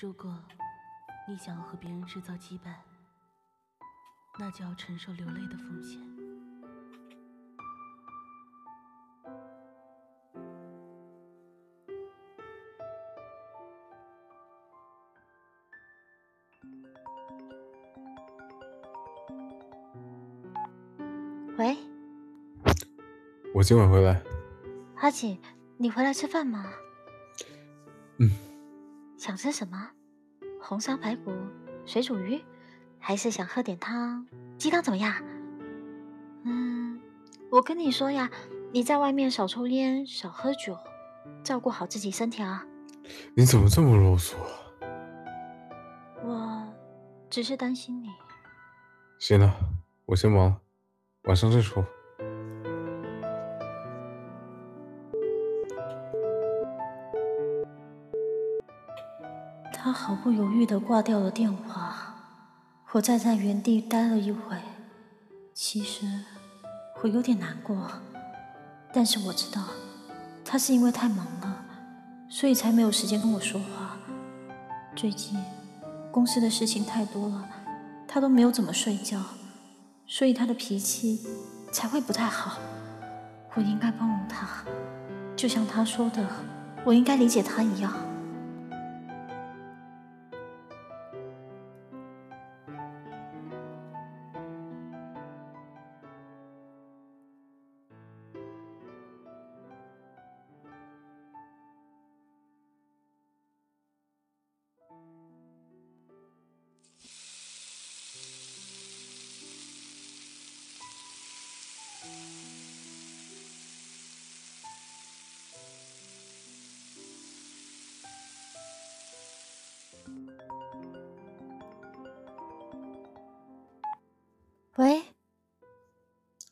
如果你想要和别人制造羁绊，那就要承受流泪的风险。喂，我今晚回来。阿锦，你回来吃饭吗？嗯。想吃什么？红烧排骨、水煮鱼，还是想喝点汤？鸡汤怎么样？嗯，我跟你说呀，你在外面少抽烟，少喝酒，照顾好自己身体啊。你怎么这么啰嗦？我只是担心你。行了，我先忙，晚上再说。毫不犹豫地挂掉了电话，我站在原地待了一会。其实我有点难过，但是我知道他是因为太忙了，所以才没有时间跟我说话。最近公司的事情太多了，他都没有怎么睡觉，所以他的脾气才会不太好。我应该包容他，就像他说的，我应该理解他一样。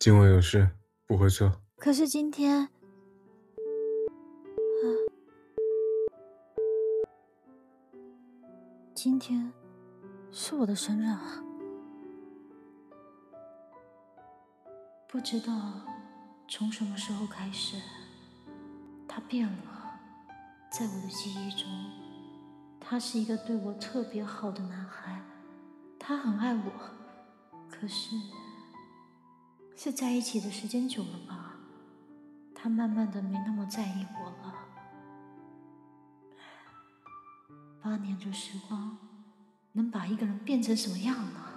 今晚有事，不回车。可是今天，啊，今天是我的生日啊！不知道从什么时候开始，他变了。在我的记忆中，他是一个对我特别好的男孩，他很爱我。可是，是在一起的时间久了吧？他慢慢的没那么在意我了。八年的时光，能把一个人变成什么样呢？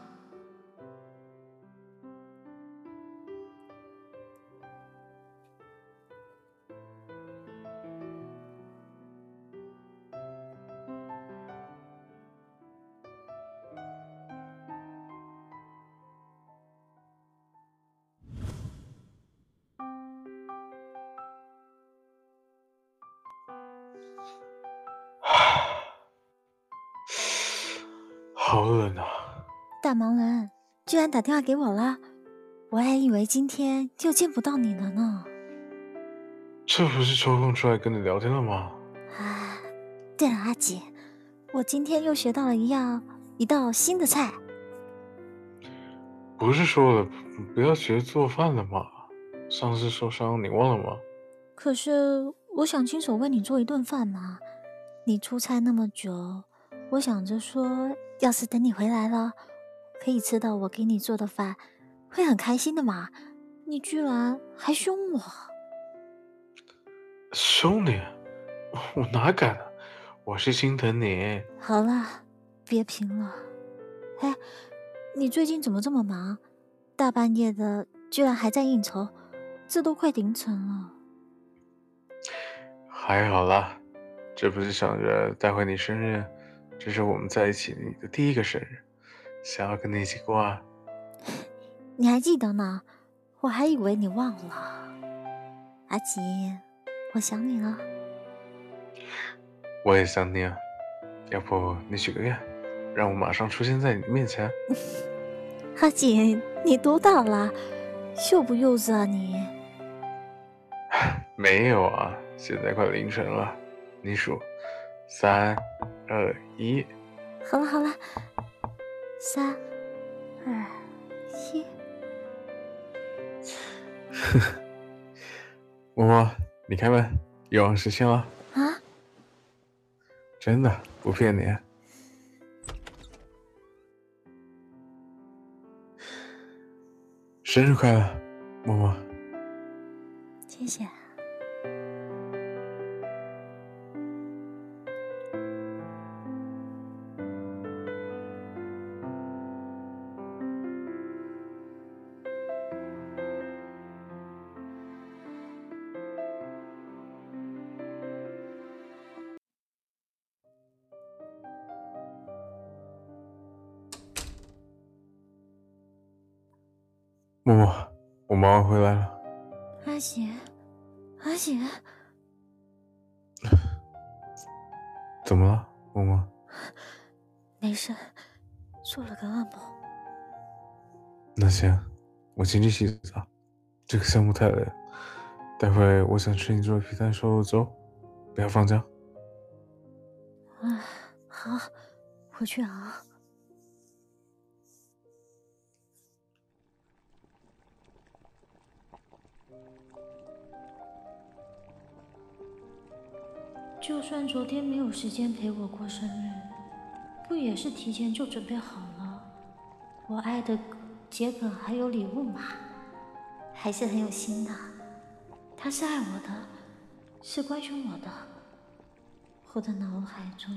然打电话给我了，我还以为今天就见不到你了呢。这不是抽空出来跟你聊天了吗？啊，对了，阿姐，我今天又学到了一样一道新的菜。不是说了不要学做饭了吗？上次受伤你忘了吗？可是我想亲手为你做一顿饭嘛。你出差那么久，我想着说。要是等你回来了，可以吃到我给你做的饭，会很开心的嘛。你居然还凶我！凶你？我哪敢啊？我是心疼你。好了，别贫了。哎，你最近怎么这么忙？大半夜的居然还在应酬，这都快凌晨了。还好啦，这不是想着待会你生日。这是我们在一起的第一个生日，想要跟你一起过啊！你还记得呢？我还以为你忘了。阿吉，我想你了。我也想你啊！要不你许个愿，让我马上出现在你面前？阿锦，你多大了？幼不幼稚啊你？没有啊，现在快凌晨了，你数。三、二、一，好了好了，三、二、一。呵呵，默默，你开门，愿望实现了。啊？真的，不骗你。生日快乐，默默。谢谢。那行，我先去洗澡。这个项目太累了，待会我想吃你做的皮蛋瘦肉粥，不要放姜。啊，好，我去熬。就算昨天没有时间陪我过生日，不也是提前就准备好了？我爱的桔梗还有礼物嘛，还是很有心的。他是爱我的，是关心我的。我的脑海中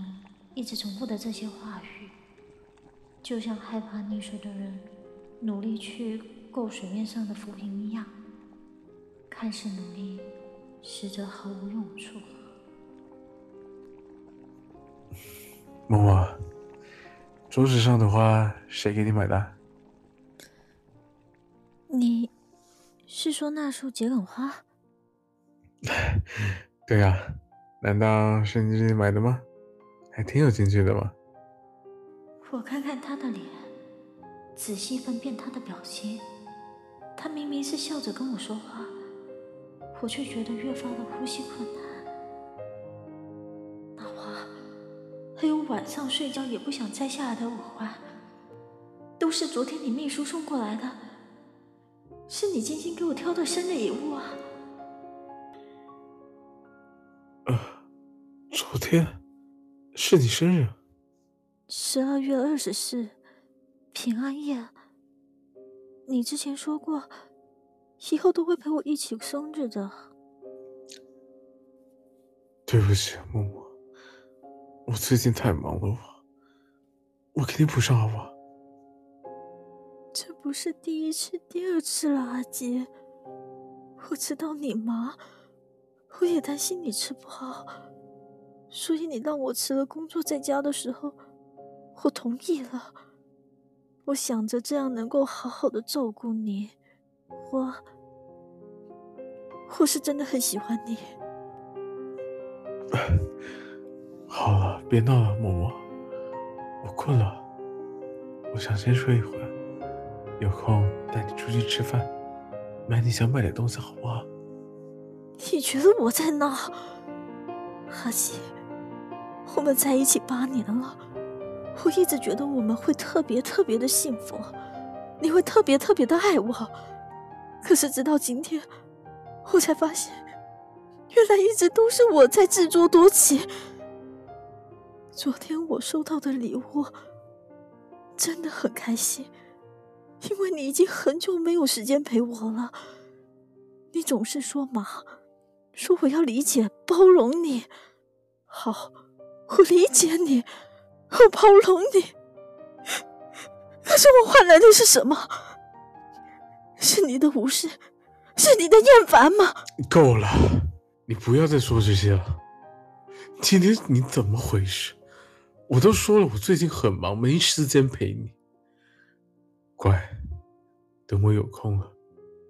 一直重复的这些话语，就像害怕溺水的人努力去够水面上的浮萍一样，看似努力，实则毫无用处。默默，桌子上的花谁给你买的？你是说那束桔梗花？对呀，难道是你自己买的吗？还挺有兴趣的嘛。我看看他的脸，仔细分辨他的表情，他明明是笑着跟我说话，我却觉得越发的呼吸困难。那花还有晚上睡觉也不想摘下来的耳环，都是昨天你秘书送过来的，是你精心给我挑的生日礼物啊！呃，昨天是你生日，十二月二十四，平安夜。你之前说过，以后都会陪我一起生日的。对不起，默默。我最近太忙了，我我给你补上好不好？这不是第一次、第二次了，阿杰。我知道你忙，我也担心你吃不好，所以你让我辞了工作，在家的时候，我同意了。我想着这样能够好好的照顾你，我我是真的很喜欢你。好了，别闹了，默默。我困了，我想先睡一会儿。有空带你出去吃饭，买你想买的东西，好不好？你觉得我在闹？阿西，我们在一起八年了，我一直觉得我们会特别特别的幸福，你会特别特别的爱我。可是直到今天，我才发现，原来一直都是我在自作多情。昨天我收到的礼物真的很开心，因为你已经很久没有时间陪我了。你总是说忙，说我要理解包容你。好，我理解你，我包容你。可是我换来的是什么？是你的无视，是你的厌烦吗？够了，你不要再说这些了。今天你怎么回事？我都说了，我最近很忙，没时间陪你。乖，等我有空了，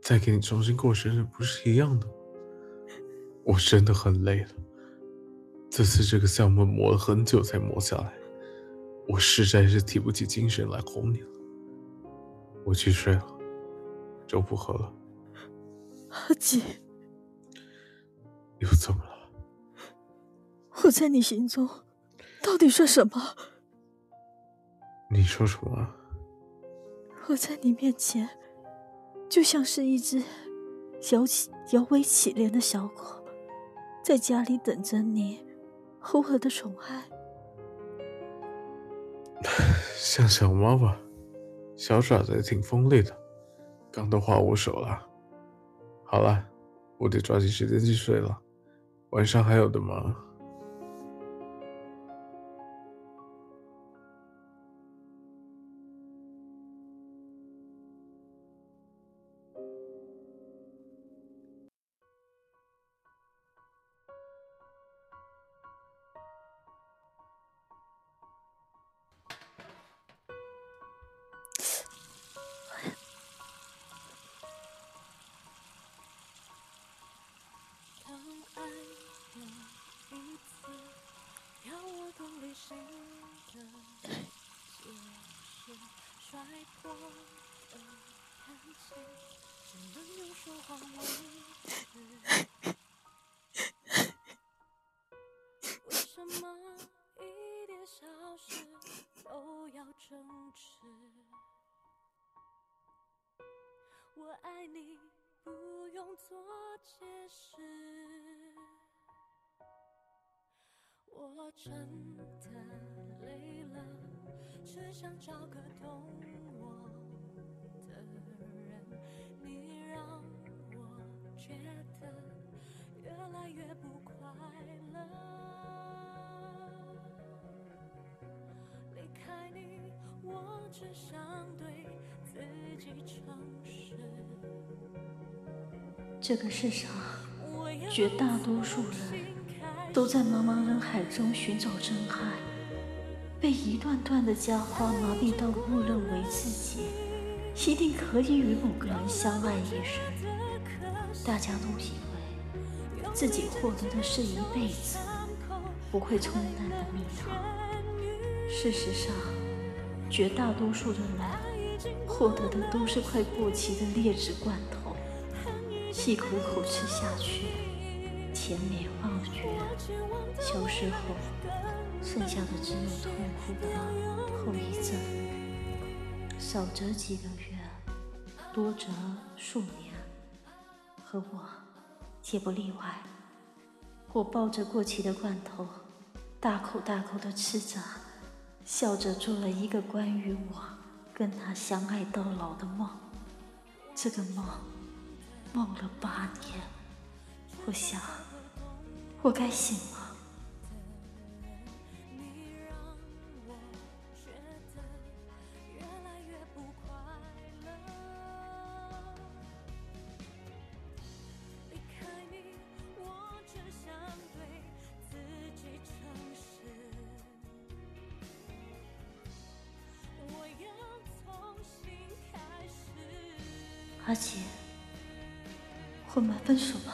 再给你重新过生日，不是一样的吗？我真的很累了，这次这个项目磨了很久才磨下来，我实在是提不起精神来哄你了。我去睡了，粥不喝了。阿姐，又怎么了？我在你心中。到底算什么？你说什么？我在你面前，就像是一只摇起摇尾乞怜的小狗，在家里等着你偶尔的宠爱。像小猫吧，小爪子也挺锋利的，刚都画我手了。好了，我得抓紧时间去睡了，晚上还有的忙。我的感情只能用说谎来掩，为什么一点小事都要争执？我爱你，不用做解释。我真的累了，只想找个懂。只想对自己诚实。这个世上，绝大多数人。都在茫茫人海中寻找真爱，被一段段的佳话麻痹到误认为自己一定可以与某个人相爱一生。大家都以为自己获得的是一辈子不会冲淡的蜜糖，事实上，绝大多数的人获得的都是快过期的劣质罐头，一口口吃下去。甜美忘却，消失后，剩下的只有痛苦的后遗症。少则几个月，多则数年，和我也不例外。我抱着过期的罐头，大口大口的吃着，笑着做了一个关于我跟他相爱到老的梦。这个梦，梦了八年。我想。我该醒了。阿姐，我们分手吧。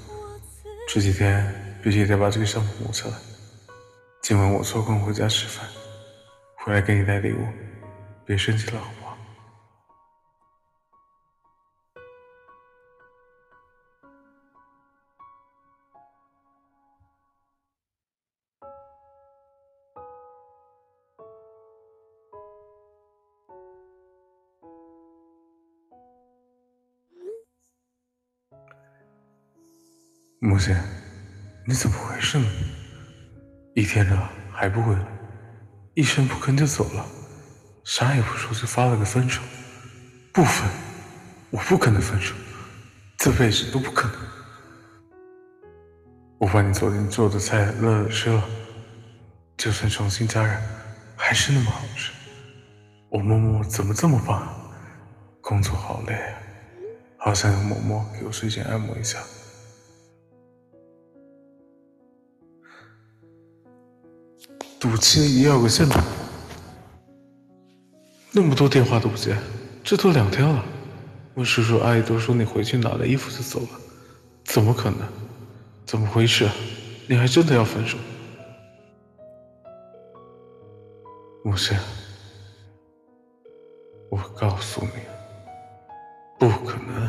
这几天必须得把这个项目磨下来。今晚我抽空回家吃饭，回来给你带礼物，别生气了，好不好？木贤，你怎么回事呢？一天了还不回来，一声不吭就走了，啥也不说就发了个分手。不分，我不可能分手，这辈子都不可能。我把你昨天做的菜乐了吃了，就算重新加热，还是那么好吃。我默默怎么这么棒？工作好累，好想让默默给我睡前按摩一下。赌气也要个限度，那么多电话都不接，这都两天了。我叔叔阿姨都说你回去拿了衣服就走了，怎么可能？怎么回事？你还真的要分手？木心，我告诉你，不可能。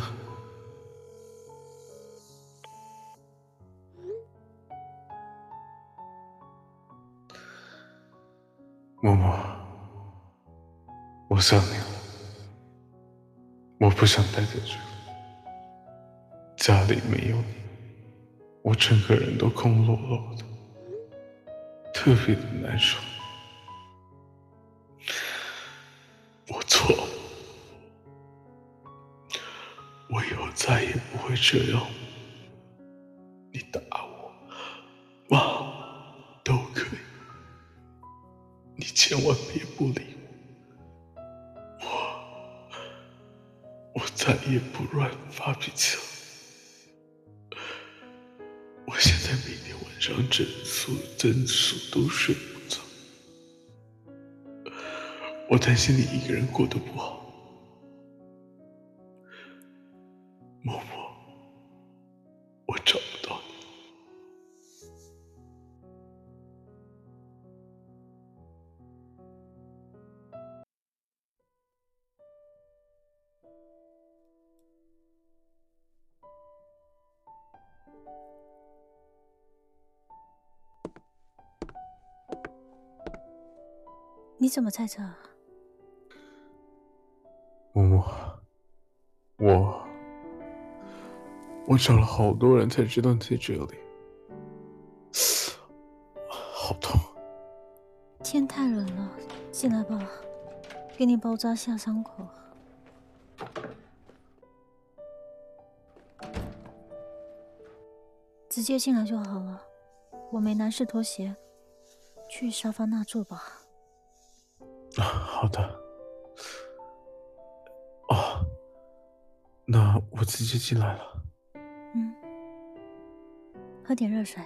默默，我想你了，我不想待在这里，家里没有你。我整个人都空落落的，特别的难受。我错了，我以后再也不会这样。你打你千万别不理我。我，我再也不乱发脾气了。我现在每天晚上整宿整宿都睡不着，我担心你一个人过得不好。你怎么在这？默默，我我找了好多人才知道你在这里，好痛！天太冷了，进来吧，给你包扎下伤口。直接进来就好了，我没男士拖鞋，去沙发那坐吧。啊，好的。哦，那我直接进来了。嗯，喝点热水，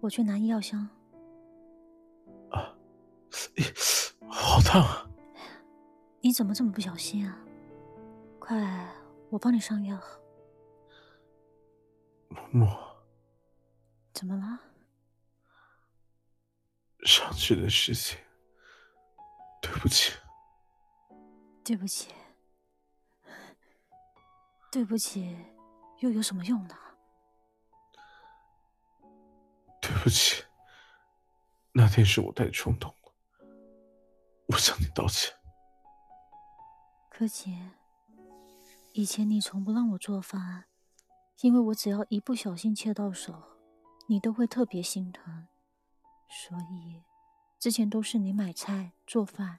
我去拿医药箱。啊，咦，好烫啊！你怎么这么不小心啊？快，我帮你上药。默，怎么了？上次的事情，对不起。对不起，对不起，又有什么用呢？对不起，那天是我太冲动了，我向你道歉。柯洁，以前你从不让我做饭，因为我只要一不小心切到手，你都会特别心疼，所以之前都是你买菜做饭。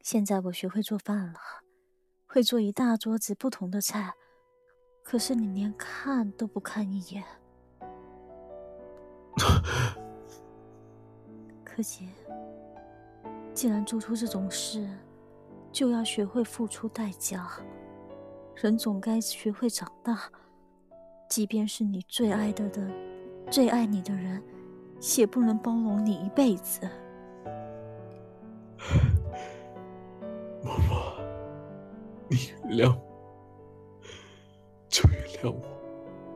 现在我学会做饭了，会做一大桌子不同的菜，可是你连看都不看一眼。柯洁，既然做出这种事，就要学会付出代价。人总该学会长大，即便是你最爱的人、最爱你的人，也不能包容你一辈子。默默，你原谅我，就原谅我，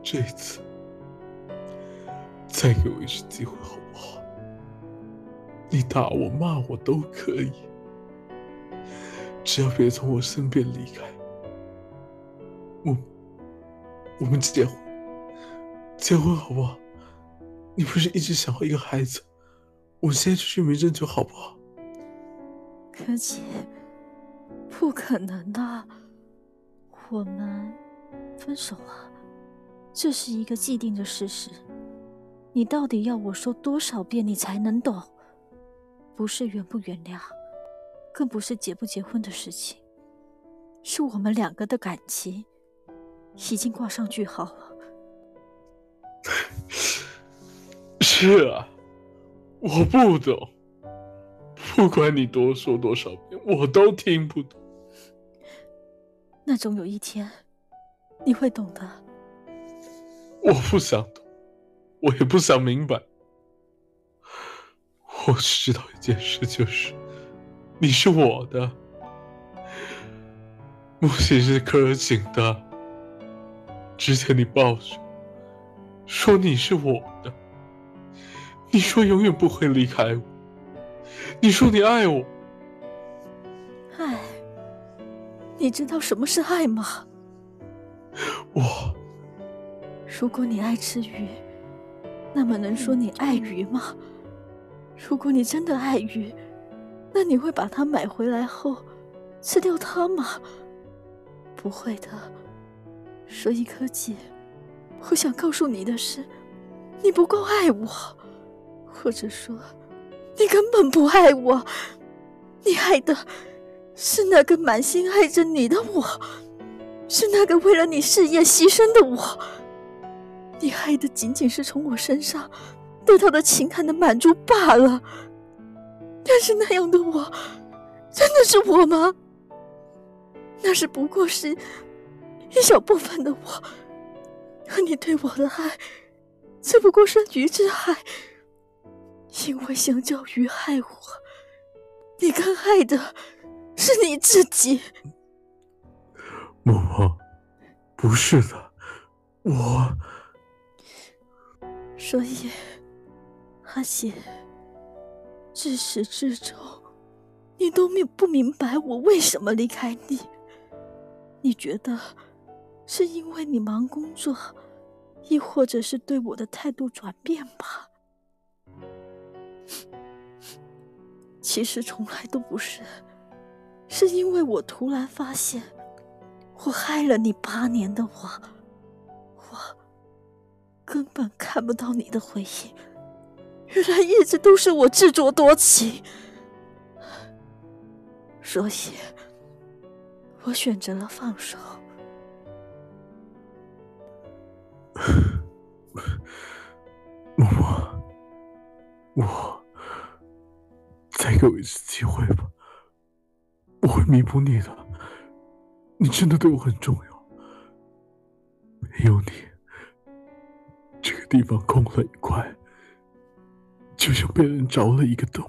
这一次，再给我一次机会好不好？你打我、骂我都可以，只要别从我身边离开。我，我们结婚，结婚好不好？你不是一直想要一个孩子？我现在就去民政局好不好？柯洁，不可能的，我们分手了，这是一个既定的事实。你到底要我说多少遍你才能懂？不是原不原谅，更不是结不结婚的事情，是我们两个的感情已经挂上句号了。是啊，我不懂。不管你多说多少遍，我都听不懂。那总有一天，你会懂的。我不想懂，我也不想明白。我只知道一件事，就是你是我的。木西是科尔警的，之前你抱着，说你是我的，你说永远不会离开我，你说你爱我。爱？你知道什么是爱吗？我。如果你爱吃鱼，那么能说你爱鱼吗？如果你真的爱鱼，那你会把它买回来后吃掉它吗？不会的。所以柯姐，我想告诉你的是，你不够爱我，或者说，你根本不爱我。你爱的是那个满心爱着你的我，是那个为了你事业牺牲的我。你爱的仅仅是从我身上。得到的情感的满足罢了，但是那样的我，真的是我吗？那是不过是一小部分的我，而你对我的爱，只不过是鱼之海。因为相较于害我，你更害的是你自己。默默，不是的，我。所以。阿姐，至始至终，你都明不明白我为什么离开你？你觉得是因为你忙工作，亦或者是对我的态度转变吧？其实从来都不是，是因为我突然发现，我害了你八年的我，我根本看不到你的回应。原来一直都是我自作多情，所以，我选择了放手。默默，我再给我一次机会吧，我会弥补你的。你真的对我很重要，没有你，这个地方空了一块。就像被人凿了一个洞，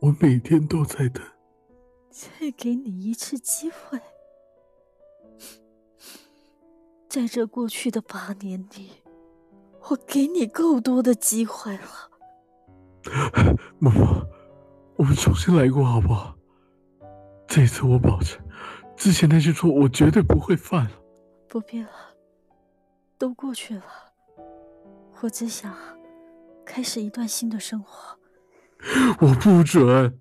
我每天都在等。再给你一次机会，在这过去的八年里，我给你够多的机会了。默默，我们重新来过好不好？这次我保证，之前那些错我绝对不会犯了。不必了，都过去了。我只想。开始一段新的生活，我不准，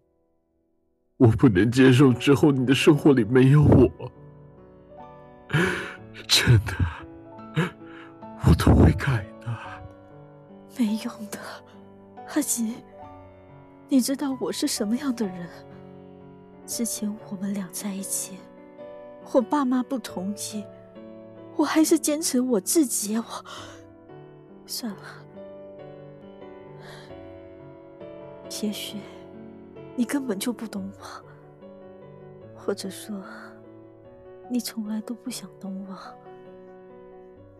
我不能接受之后你的生活里没有我，真的，我都会改的。没用的，阿吉，你知道我是什么样的人？之前我们俩在一起，我爸妈不同意，我还是坚持我自己。我算了。也许你根本就不懂我，或者说你从来都不想懂我。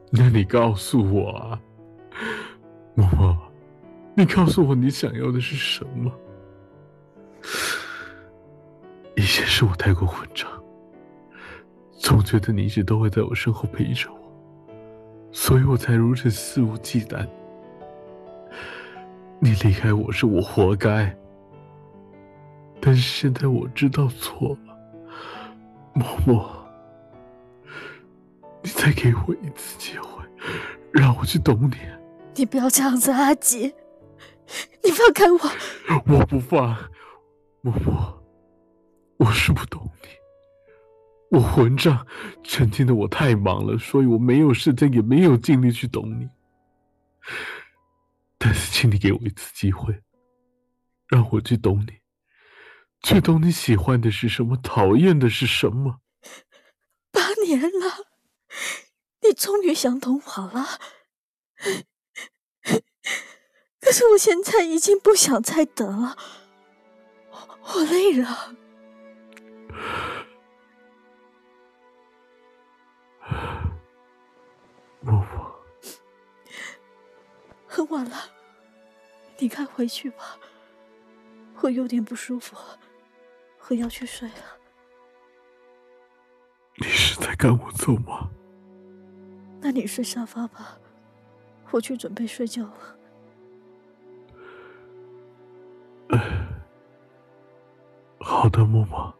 那你告诉我，默默，你告诉我你想要的是什么？以前是我太过混账，总觉得你一直都会在我身后陪着我，所以我才如此肆无忌惮。你离开我是我活该，但是现在我知道错了，默默，你再给我一次机会，让我去懂你。你不要这样子，阿杰，你放开我！我不放，默默，我是不懂你，我混账，曾经的我太忙了，所以我没有时间，也没有精力去懂你。但是，请你给我一次机会，让我去懂你，去懂你喜欢的是什么，讨厌的是什么。八年了，你终于想懂我了。可是我现在已经不想再等了，我我累了。很晚了，你该回去吧。我有点不舒服，我要去睡了。你是在赶我走吗？那你睡沙发吧，我去准备睡觉了。好的，默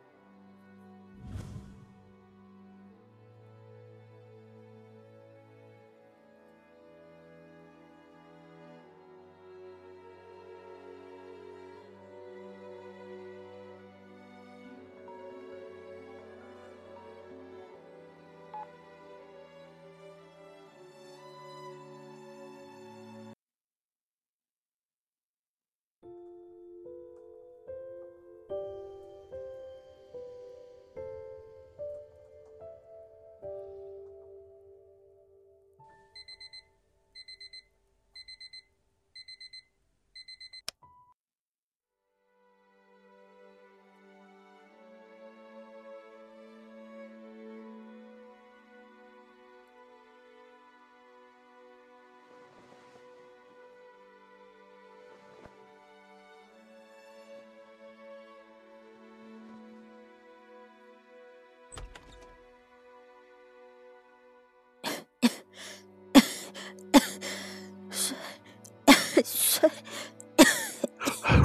默。睡。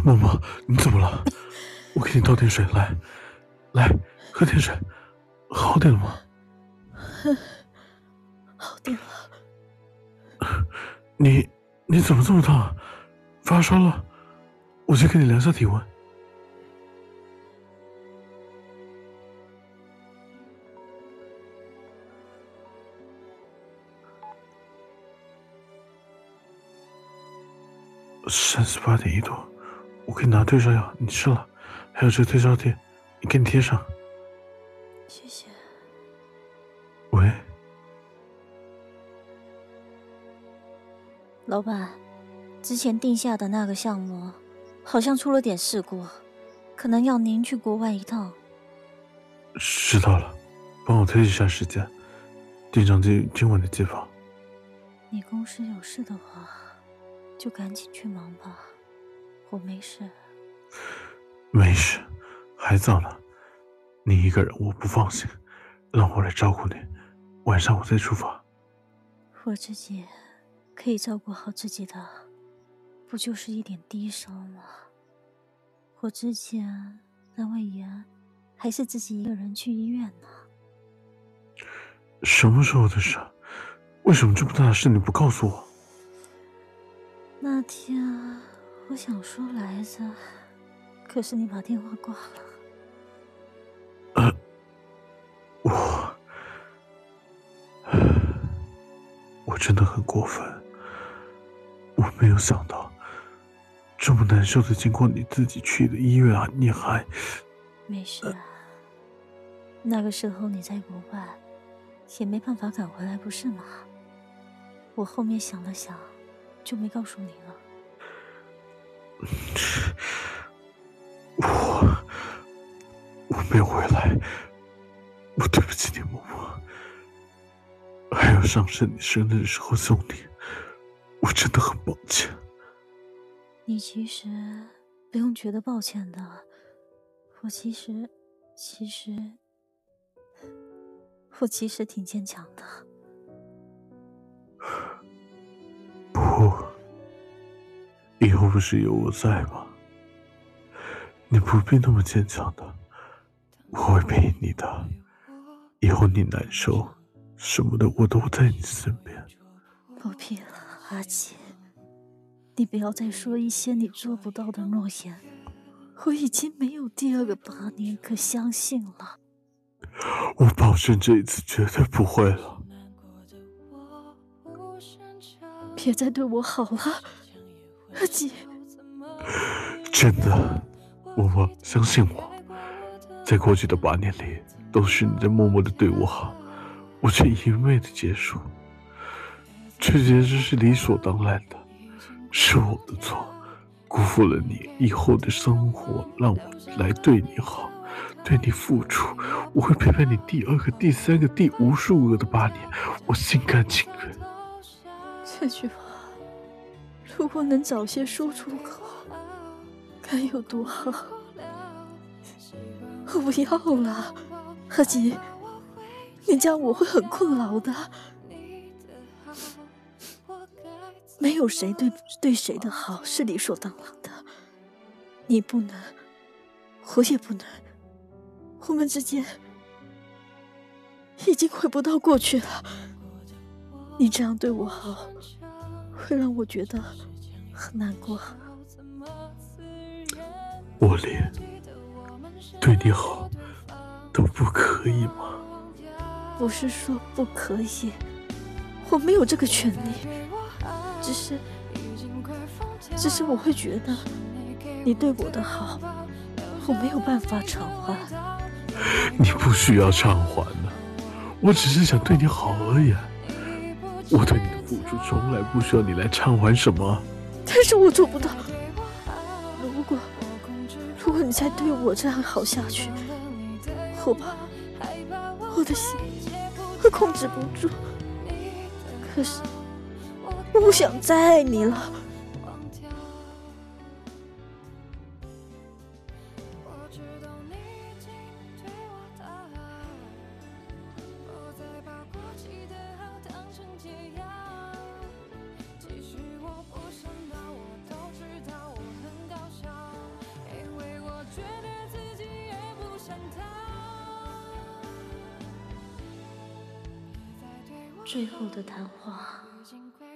默默，你怎么了？我给你倒点水，来，来，喝点水，好点了吗？好点了。你你怎么这么烫？发烧了？我去给你量下体温。三十八点一度，我给你拿退烧药，你吃了，还有这个退烧贴，你给你贴上。谢谢。喂，老板，之前定下的那个项目好像出了点事故，可能要您去国外一趟。知道了，帮我推一下时间，定上今今晚的机房。你公司有事的话，就赶紧去忙吧，我没事。没事，还早呢。你一个人我不放心，让我来照顾你。晚上我再出发。我自己可以照顾好自己的，不就是一点低烧吗？我之前阑尾炎，还是自己一个人去医院呢。什么时候的事？为什么这么大的事你不告诉我？那天我想说来着，可是你把电话挂了。我，我真的很过分。我没有想到，这么难受的经过你自己去的医院啊，你还……没事啊。那个时候你在国外，也没办法赶回来，不是吗？我后面想了想，就没告诉你了。我我没有回来，我对不起你，嬷嬷。还有上次你生日的时候送你，我真的很抱歉。你其实不用觉得抱歉的，我其实，其实，我其实挺坚强的。以后不是有我在吗？你不必那么坚强的，我会陪你的。以后你难受什么的，我都在你身边。不必了，阿锦，你不要再说一些你做不到的诺言。我已经没有第二个八年可相信了。我保证这一次绝对不会了。别再对我好了，阿锦。真的，默默相信我，在过去的八年里，都是你在默默的对我好，我却一味的结束，这简直是理所当然的。是我的错，辜负了你以后的生活，让我来对你好，对你付出，我会陪伴你第二个、第三个、第无数个的八年，我心甘情愿。这句话，如果能早些说出口，该有多好！我不要了，阿吉，你这样我会很困扰的。没有谁对对谁的好是理所当然的，你不能，我也不能，我们之间已经回不到过去了。你这样对我好，会让我觉得很难过。我连对你好都不可以吗？不是说不可以，我没有这个权利。只是，只是我会觉得你对我的好，我没有办法偿还。你不需要偿还的，我只是想对你好而已。我对你我从来不需要你来偿还什么。但是我做不到。如果，如果你再对我这样好下去，我怕我的心会控制不住。可是。我不想再爱你了。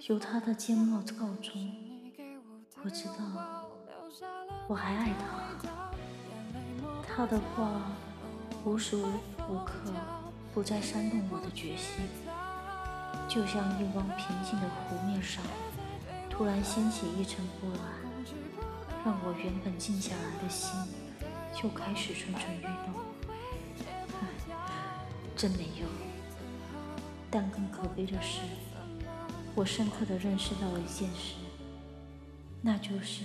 由他的缄默告终。我知道，我还爱他。他的话无时无刻不在煽动我的决心，就像一汪平静的湖面上突然掀起一层波澜，让我原本静下来的心又开始蠢蠢欲动。真没用。但更可悲的是。我深刻的认识到了一件事，那就是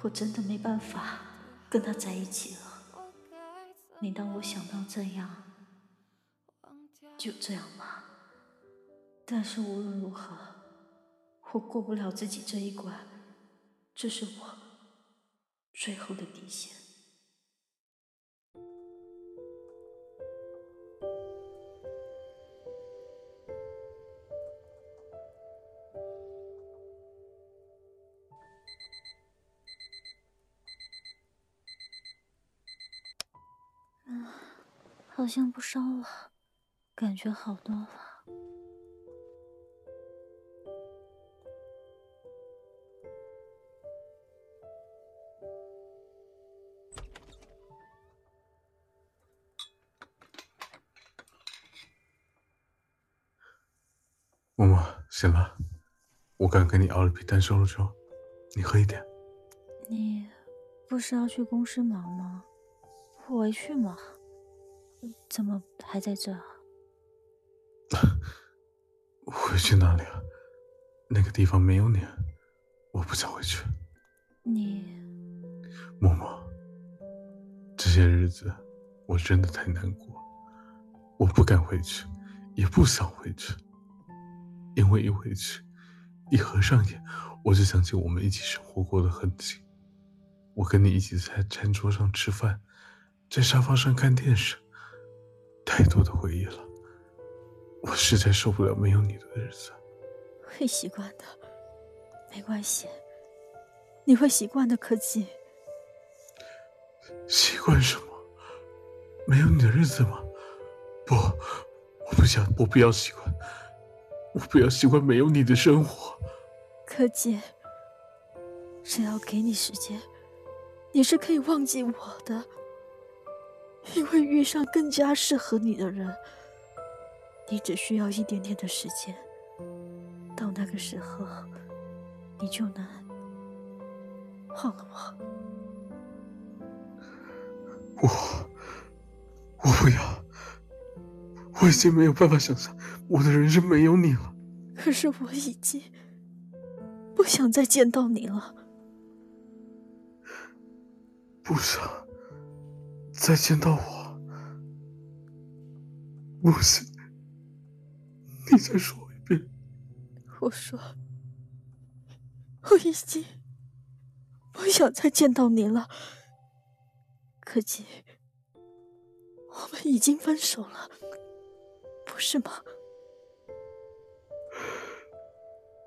我真的没办法跟他在一起了。每当我想到这样，就这样吧。但是无论如何，我过不了自己这一关，这是我最后的底线。好像不烧了，感觉好多了。默默，醒了，我刚给你熬了杯蛋瘦肉粥，你喝一点。你不是要去公司忙吗？回去嘛。怎么还在这？回去哪里啊？那个地方没有你，我不想回去。你，默默，这些日子我真的太难过，我不敢回去，也不想回去，因为一回去，一合上眼，我就想起我们一起生活过的痕迹。我跟你一起在餐桌上吃饭，在沙发上看电视。太多的回忆了，我实在受不了没有你的日子。会习惯的，没关系，你会习惯的，柯基。习惯什么？没有你的日子吗？不，我不想，我不要习惯，我不要习惯没有你的生活。柯基，只要给你时间，你是可以忘记我的。因为遇上更加适合你的人，你只需要一点点的时间。到那个时候，你就能忘了我。我，我不要。我已经没有办法想象我的人生没有你了。可是我已经不不想再见到你了。不想再见到我，不行，你再说一遍。我说，我已经不想再见到你了。可惜，我们已经分手了，不是吗？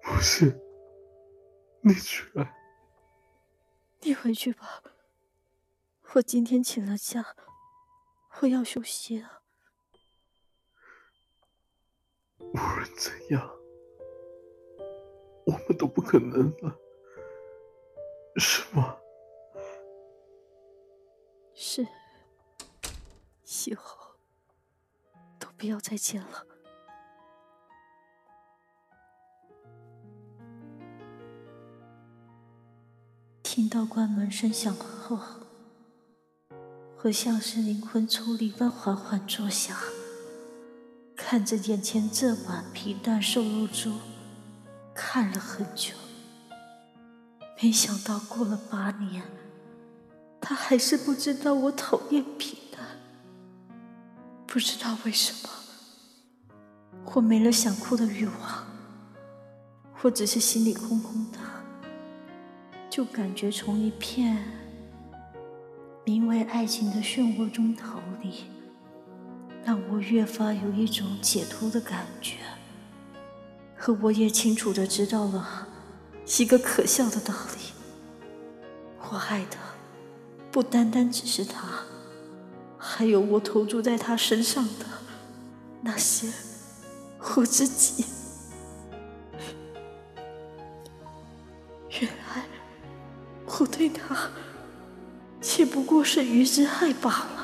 不是，你去，你回去吧。我今天请了假，我要休息了。无论怎样，我们都不可能了，是吗？是，以后都不要再见了。听到关门声响后，我像是灵魂抽离般缓缓坐下，看着眼前这碗皮蛋瘦肉粥，看了很久。没想到过了八年，他还是不知道我讨厌皮蛋。不知道为什么，我没了想哭的欲望，我只是心里空空的。就感觉从一片名为爱情的漩涡中逃离，让我越发有一种解脱的感觉。可我也清楚的知道了一个可笑的道理：我爱的不单单只是他，还有我投注在他身上的那些我自己。原来。我对他，岂不过是鱼之害罢了。